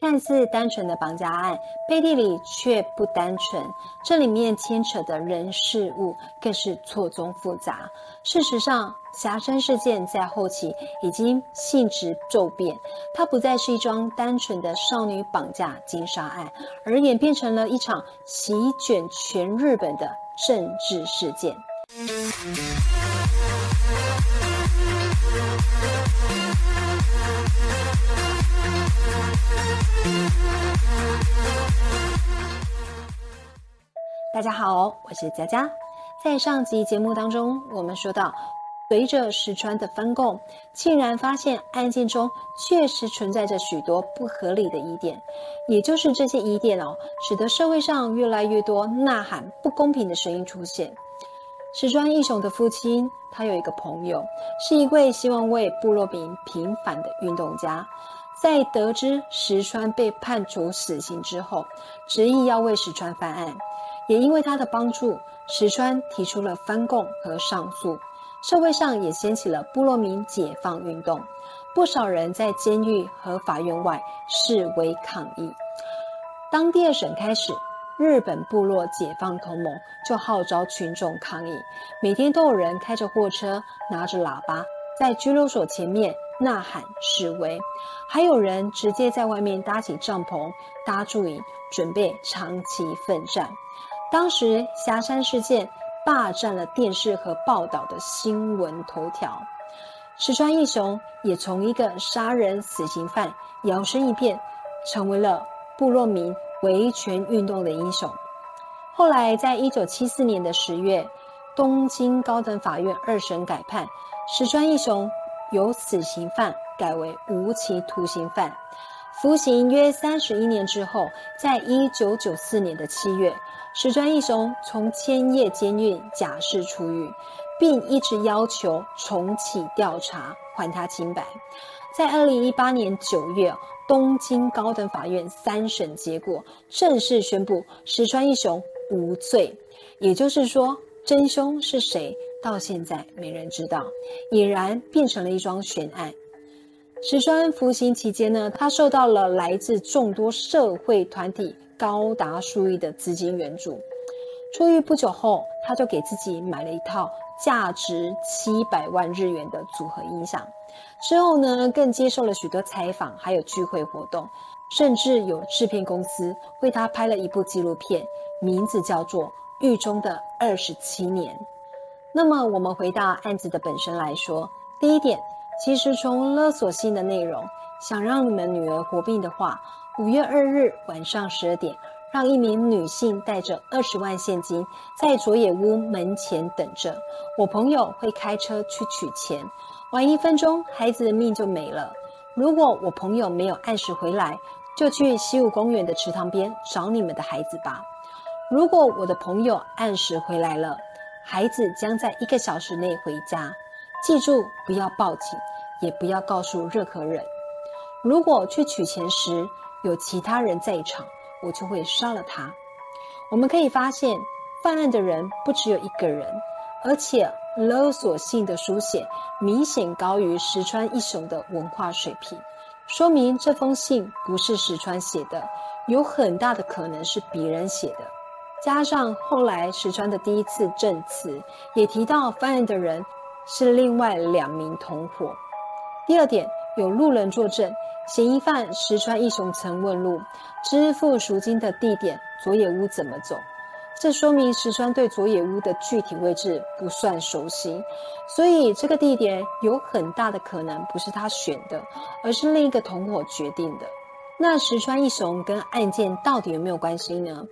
看似单纯的绑架案，背地里却不单纯。这里面牵扯的人事物更是错综复杂。事实上，霞山事件在后期已经性质骤变，它不再是一桩单纯的少女绑架金杀案，而演变成了一场席卷全日本的政治事件。大家好，我是佳佳。在上集节目当中，我们说到，随着石川的翻供，竟然发现案件中确实存在着许多不合理的疑点，也就是这些疑点哦，使得社会上越来越多呐喊不公平的声音出现。石川义雄的父亲，他有一个朋友，是一位希望为部落民平反的运动家。在得知石川被判处死刑之后，执意要为石川翻案。也因为他的帮助，石川提出了翻供和上诉，社会上也掀起了部落民解放运动。不少人在监狱和法院外示威抗议。当第二审开始，日本部落解放同盟就号召群众抗议，每天都有人开着货车，拿着喇叭。在拘留所前面呐喊示威，还有人直接在外面搭起帐篷、搭住营，准备长期奋战。当时霞山事件霸占了电视和报道的新闻头条，石川义雄也从一个杀人死刑犯摇身一变，成为了部落民维权运动的英雄。后来，在一九七四年的十月，东京高等法院二审改判。石川义雄由死刑犯改为无期徒刑犯，服刑约三十一年之后，在一九九四年的七月，石川义雄从千叶监狱假释出狱，并一直要求重启调查，还他清白。在二零一八年九月，东京高等法院三审结果正式宣布石川一雄无罪，也就是说，真凶是谁？到现在没人知道，俨然变成了一桩悬案。石川服刑期间呢，他受到了来自众多社会团体高达数亿的资金援助。出狱不久后，他就给自己买了一套价值七百万日元的组合音响。之后呢，更接受了许多采访，还有聚会活动，甚至有制片公司为他拍了一部纪录片，名字叫做《狱中的二十七年》。那么，我们回到案子的本身来说，第一点，其实从勒索信的内容，想让你们女儿活命的话，五月二日晚上十二点，让一名女性带着二十万现金在佐野屋门前等着，我朋友会开车去取钱，晚一分钟，孩子的命就没了。如果我朋友没有按时回来，就去西武公园的池塘边找你们的孩子吧。如果我的朋友按时回来了，孩子将在一个小时内回家，记住不要报警，也不要告诉任何人。如果去取钱时有其他人在场，我就会杀了他。我们可以发现，犯案的人不只有一个人，而且勒索性的书写明显高于石川一雄的文化水平，说明这封信不是石川写的，有很大的可能是别人写的。加上后来石川的第一次证词，也提到犯案的人是另外两名同伙。第二点，有路人作证，嫌疑犯石川义雄曾问路，支付赎金的地点佐野屋怎么走？这说明石川对佐野屋的具体位置不算熟悉，所以这个地点有很大的可能不是他选的，而是另一个同伙决定的。那石川义雄跟案件到底有没有关系呢？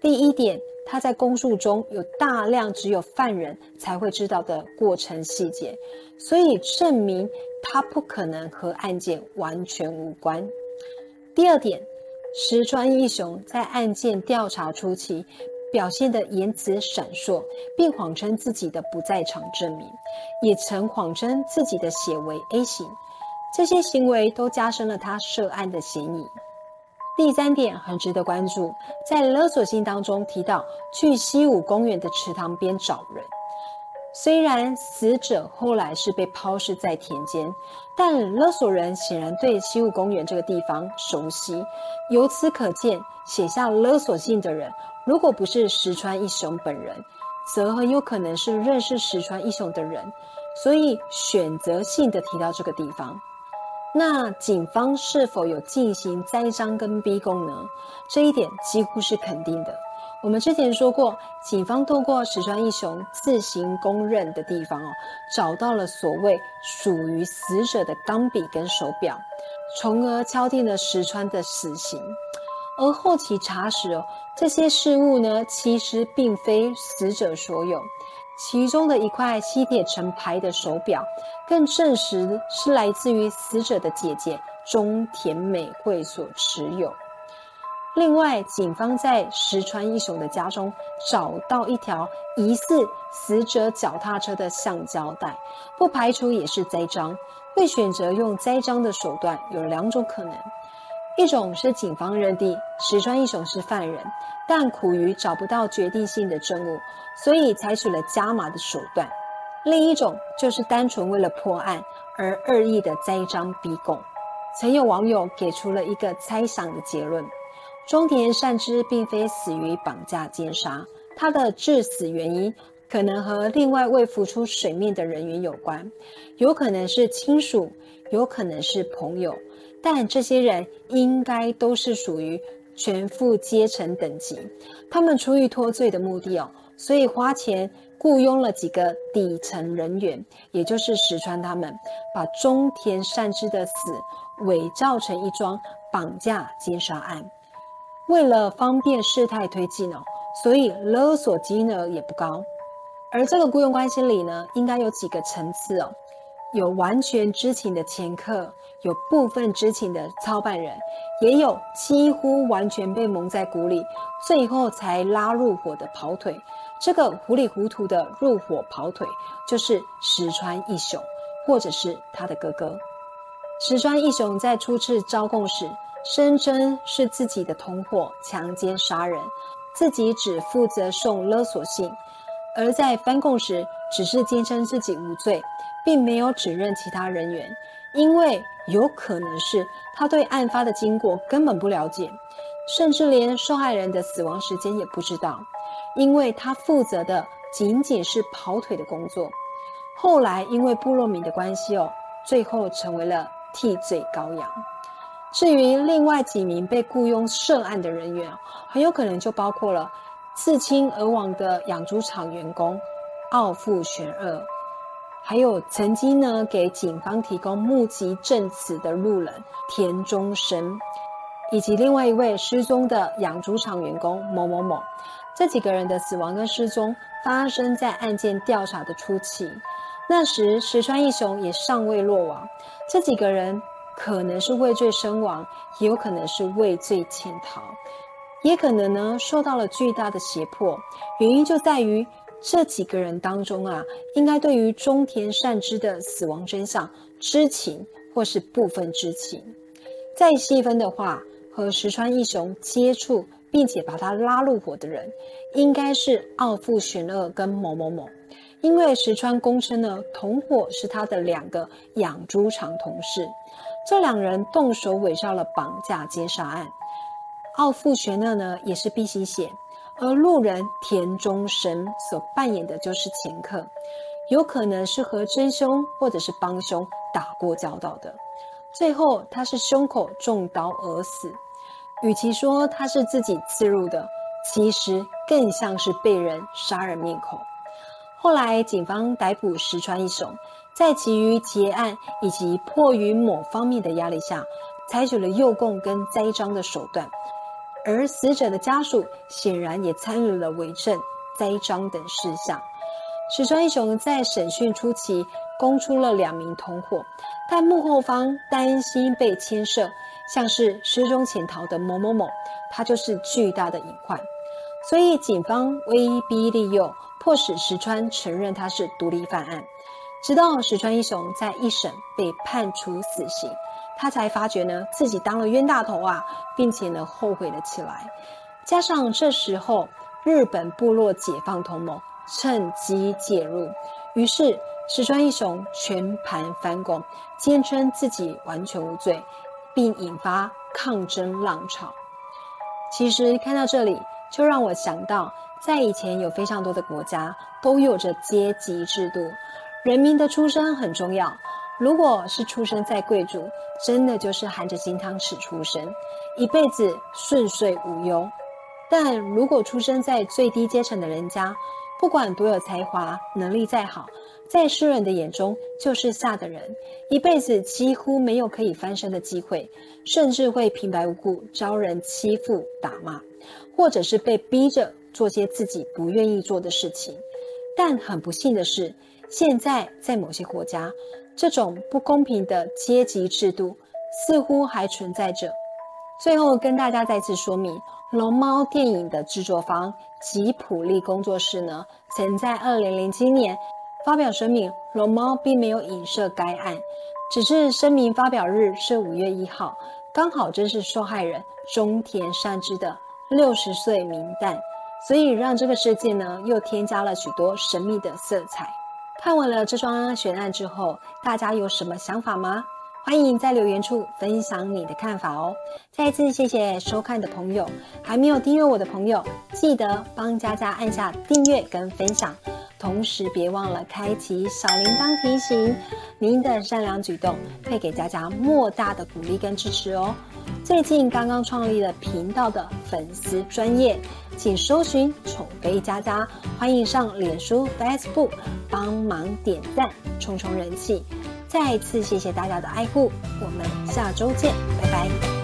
第一点，他在供述中有大量只有犯人才会知道的过程细节，所以证明他不可能和案件完全无关。第二点，石川义雄在案件调查初期表现的言辞闪烁，并谎称自己的不在场证明，也曾谎称自己的血为 A 型，这些行为都加深了他涉案的嫌疑。第三点很值得关注，在勒索信当中提到去西武公园的池塘边找人，虽然死者后来是被抛尸在田间，但勒索人显然对西武公园这个地方熟悉。由此可见，写下勒索信的人，如果不是石川一雄本人，则很有可能是认识石川一雄的人，所以选择性的提到这个地方。那警方是否有进行栽赃跟逼供呢？这一点几乎是肯定的。我们之前说过，警方透过石川义雄自行供认的地方哦，找到了所谓属于死者的钢笔跟手表，从而敲定了石川的死刑。而后期查实哦，这些事物呢，其实并非死者所有，其中的一块吸铁成牌的手表，更证实是来自于死者的姐姐中田美惠所持有。另外，警方在石川一雄的家中找到一条疑似死者脚踏车的橡胶带，不排除也是栽赃。会选择用栽赃的手段有两种可能：一种是警方认定石川一雄是犯人，但苦于找不到决定性的证物，所以采取了加码的手段；另一种就是单纯为了破案而恶意的栽赃逼供。曾有网友给出了一个猜想的结论。中田善之并非死于绑架奸杀，他的致死原因可能和另外未浮出水面的人员有关，有可能是亲属，有可能是朋友，但这些人应该都是属于全副阶层等级。他们出于脱罪的目的哦，所以花钱雇佣了几个底层人员，也就是石川他们，把中田善之的死伪造成一桩绑架奸杀案。为了方便事态推进哦，所以勒索金额也不高。而这个雇佣关系里呢，应该有几个层次哦，有完全知情的前客，有部分知情的操办人，也有几乎完全被蒙在鼓里，最后才拉入伙的跑腿。这个糊里糊涂的入伙跑腿，就是石川一雄，或者是他的哥哥。石川一雄在初次招供时。声称是自己的同伙强奸杀人，自己只负责送勒索信，而在翻供时只是坚称自己无罪，并没有指认其他人员，因为有可能是他对案发的经过根本不了解，甚至连受害人的死亡时间也不知道，因为他负责的仅仅是跑腿的工作。后来因为部落民的关系哦，最后成为了替罪羔羊。至于另外几名被雇佣涉案的人员，很有可能就包括了自亲而亡的养猪场员工奥富玄二，还有曾经呢给警方提供目击证词的路人田中生，以及另外一位失踪的养猪场员工某某某。这几个人的死亡跟失踪发生在案件调查的初期，那时石川一雄也尚未落网。这几个人。可能是畏罪身亡，也有可能是畏罪潜逃，也可能呢受到了巨大的胁迫。原因就在于这几个人当中啊，应该对于中田善之的死亡真相知情或是部分知情。再细分的话，和石川一雄接触并且把他拉入伙的人，应该是奥富玄二跟某某某，因为石川公称呢，同伙是他的两个养猪场同事。这两人动手伪造了绑架奸杀案，奥富玄乐呢也是 B 型血，而路人田中神所扮演的就是前客，有可能是和真凶或者是帮凶打过交道的，最后他是胸口中刀而死，与其说他是自己刺入的，其实更像是被人杀人灭口。后来警方逮捕石川一雄。在其于结案以及迫于某方面的压力下，采取了诱供跟栽赃的手段，而死者的家属显然也参与了伪证、栽赃等事项。石川一雄在审讯初期供出了两名同伙，但幕后方担心被牵涉，像是失踪潜逃的某某某，他就是巨大的隐患，所以警方威逼利诱，迫使石川承认他是独立犯案。直到石川一雄在一审被判处死刑，他才发觉呢自己当了冤大头啊，并且呢后悔了起来。加上这时候日本部落解放同盟趁机介入，于是石川一雄全盘翻供，坚称自己完全无罪，并引发抗争浪潮。其实看到这里，就让我想到，在以前有非常多的国家都有着阶级制度，人民的出身很重要。如果是出生在贵族，真的就是含着金汤匙出生，一辈子顺遂无忧。但如果出生在最低阶层的人家，不管多有才华、能力再好，在世人的眼中就是下的人，一辈子几乎没有可以翻身的机会，甚至会平白无故遭人欺负、打骂，或者是被逼着做些自己不愿意做的事情。但很不幸的是，现在在某些国家。这种不公平的阶级制度似乎还存在着。最后跟大家再次说明，《龙猫》电影的制作方吉普力工作室呢，曾在二零零七年发表声明，《龙猫》并没有影射该案，只是声明发表日是五月一号，刚好正是受害人中田善之的六十岁冥诞，所以让这个事件呢又添加了许多神秘的色彩。看完了这桩悬案之后，大家有什么想法吗？欢迎在留言处分享你的看法哦！再次谢谢收看的朋友，还没有订阅我的朋友，记得帮佳佳按下订阅跟分享，同时别忘了开启小铃铛提醒。您的善良举动会给佳佳莫大的鼓励跟支持哦。最近刚刚创立了频道的粉丝专业。请搜寻宠妃佳佳，欢迎上脸书、Facebook 帮忙点赞，冲冲人气。再次谢谢大家的爱护，我们下周见，拜拜。